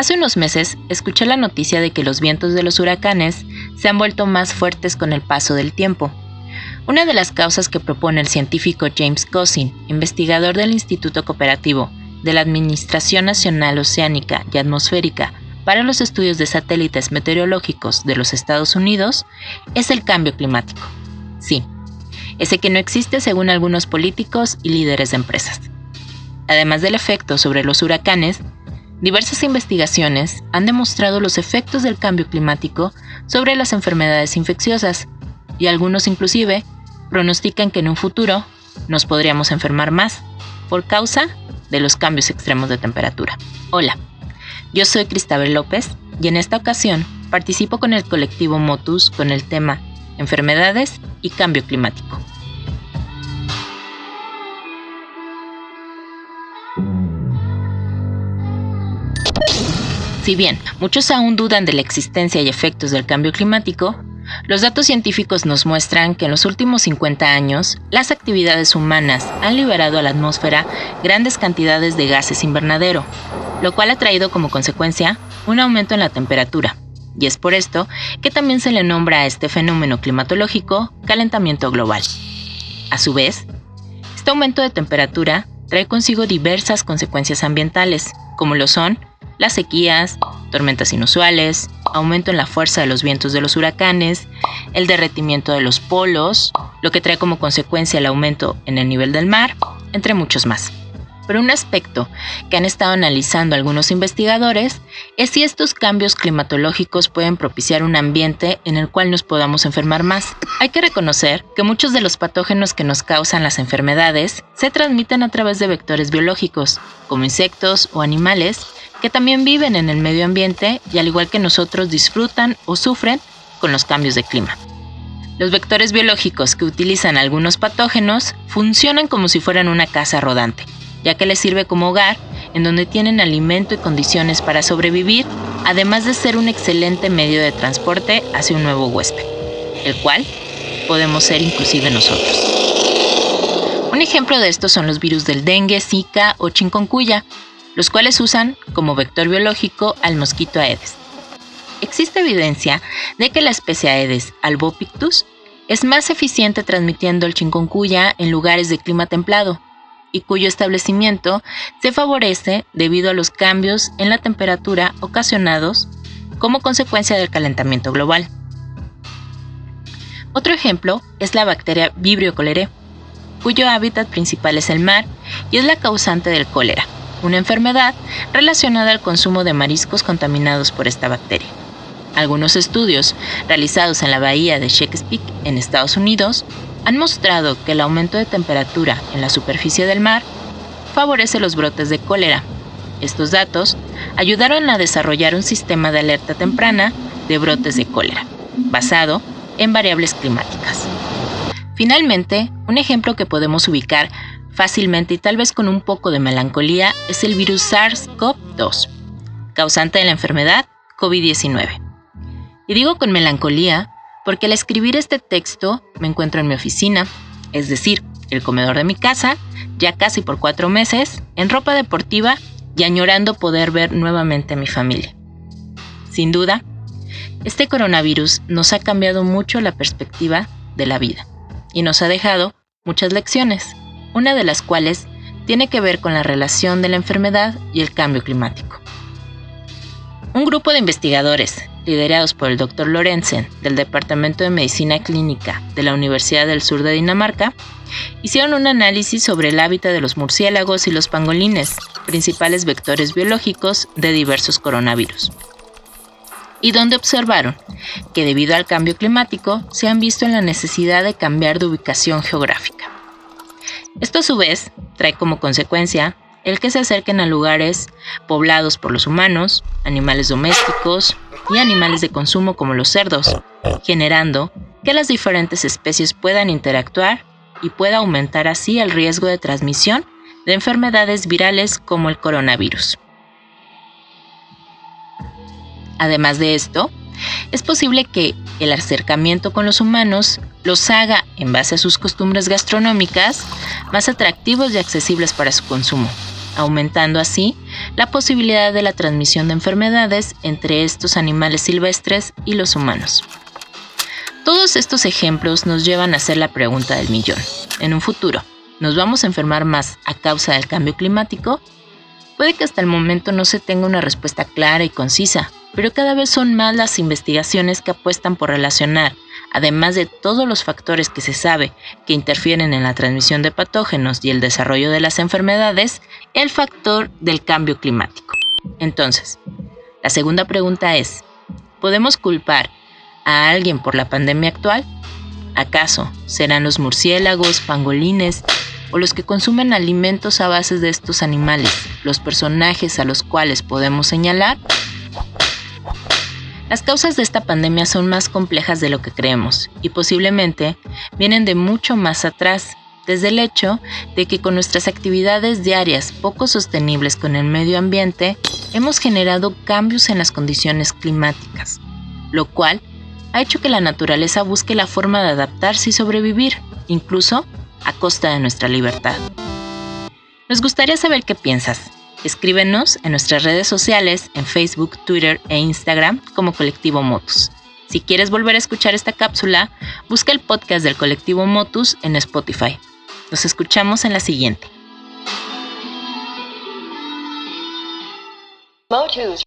Hace unos meses escuché la noticia de que los vientos de los huracanes se han vuelto más fuertes con el paso del tiempo. Una de las causas que propone el científico James Cousin, investigador del Instituto Cooperativo de la Administración Nacional Oceánica y Atmosférica para los estudios de satélites meteorológicos de los Estados Unidos, es el cambio climático. Sí, ese que no existe según algunos políticos y líderes de empresas. Además del efecto sobre los huracanes, diversas investigaciones han demostrado los efectos del cambio climático sobre las enfermedades infecciosas y algunos inclusive pronostican que en un futuro nos podríamos enfermar más por causa de los cambios extremos de temperatura. Hola, yo soy Cristabel López y en esta ocasión participo con el colectivo Motus con el tema Enfermedades y Cambio Climático. Si bien muchos aún dudan de la existencia y efectos del cambio climático, los datos científicos nos muestran que en los últimos 50 años, las actividades humanas han liberado a la atmósfera grandes cantidades de gases invernadero, lo cual ha traído como consecuencia un aumento en la temperatura. Y es por esto que también se le nombra a este fenómeno climatológico calentamiento global. A su vez, este aumento de temperatura trae consigo diversas consecuencias ambientales, como lo son las sequías, tormentas inusuales, aumento en la fuerza de los vientos de los huracanes, el derretimiento de los polos, lo que trae como consecuencia el aumento en el nivel del mar, entre muchos más. Pero un aspecto que han estado analizando algunos investigadores es si estos cambios climatológicos pueden propiciar un ambiente en el cual nos podamos enfermar más. Hay que reconocer que muchos de los patógenos que nos causan las enfermedades se transmiten a través de vectores biológicos, como insectos o animales, que también viven en el medio ambiente y al igual que nosotros disfrutan o sufren con los cambios de clima. Los vectores biológicos que utilizan algunos patógenos funcionan como si fueran una casa rodante, ya que les sirve como hogar en donde tienen alimento y condiciones para sobrevivir, además de ser un excelente medio de transporte hacia un nuevo huésped, el cual podemos ser inclusive nosotros. Un ejemplo de esto son los virus del dengue, zika o chikungunya, los cuales usan como vector biológico al mosquito Aedes. Existe evidencia de que la especie Aedes albopictus es más eficiente transmitiendo el chikungunya en lugares de clima templado y cuyo establecimiento se favorece debido a los cambios en la temperatura ocasionados como consecuencia del calentamiento global. Otro ejemplo es la bacteria Vibrio cholerae, cuyo hábitat principal es el mar y es la causante del cólera una enfermedad relacionada al consumo de mariscos contaminados por esta bacteria. Algunos estudios realizados en la bahía de Chesapeake, en Estados Unidos, han mostrado que el aumento de temperatura en la superficie del mar favorece los brotes de cólera. Estos datos ayudaron a desarrollar un sistema de alerta temprana de brotes de cólera, basado en variables climáticas. Finalmente, un ejemplo que podemos ubicar fácilmente y tal vez con un poco de melancolía es el virus SARS-CoV-2, causante de la enfermedad COVID-19. Y digo con melancolía porque al escribir este texto me encuentro en mi oficina, es decir, el comedor de mi casa, ya casi por cuatro meses, en ropa deportiva y añorando poder ver nuevamente a mi familia. Sin duda, este coronavirus nos ha cambiado mucho la perspectiva de la vida y nos ha dejado muchas lecciones una de las cuales tiene que ver con la relación de la enfermedad y el cambio climático. Un grupo de investigadores, liderados por el Dr. Lorenzen del Departamento de Medicina Clínica de la Universidad del Sur de Dinamarca, hicieron un análisis sobre el hábitat de los murciélagos y los pangolines, principales vectores biológicos de diversos coronavirus y donde observaron que debido al cambio climático se han visto en la necesidad de cambiar de ubicación geográfica. Esto a su vez trae como consecuencia el que se acerquen a lugares poblados por los humanos, animales domésticos y animales de consumo como los cerdos, generando que las diferentes especies puedan interactuar y pueda aumentar así el riesgo de transmisión de enfermedades virales como el coronavirus. Además de esto, es posible que el acercamiento con los humanos los haga, en base a sus costumbres gastronómicas, más atractivos y accesibles para su consumo, aumentando así la posibilidad de la transmisión de enfermedades entre estos animales silvestres y los humanos. Todos estos ejemplos nos llevan a hacer la pregunta del millón. En un futuro, ¿nos vamos a enfermar más a causa del cambio climático? Puede que hasta el momento no se tenga una respuesta clara y concisa, pero cada vez son más las investigaciones que apuestan por relacionar, además de todos los factores que se sabe que interfieren en la transmisión de patógenos y el desarrollo de las enfermedades, el factor del cambio climático. Entonces, la segunda pregunta es, ¿podemos culpar a alguien por la pandemia actual? ¿Acaso serán los murciélagos, pangolines o los que consumen alimentos a base de estos animales los personajes a los cuales podemos señalar? Las causas de esta pandemia son más complejas de lo que creemos y posiblemente vienen de mucho más atrás, desde el hecho de que con nuestras actividades diarias poco sostenibles con el medio ambiente hemos generado cambios en las condiciones climáticas, lo cual ha hecho que la naturaleza busque la forma de adaptarse y sobrevivir, incluso a costa de nuestra libertad. Nos gustaría saber qué piensas. Escríbenos en nuestras redes sociales, en Facebook, Twitter e Instagram como Colectivo Motus. Si quieres volver a escuchar esta cápsula, busca el podcast del Colectivo Motus en Spotify. Nos escuchamos en la siguiente. Motus.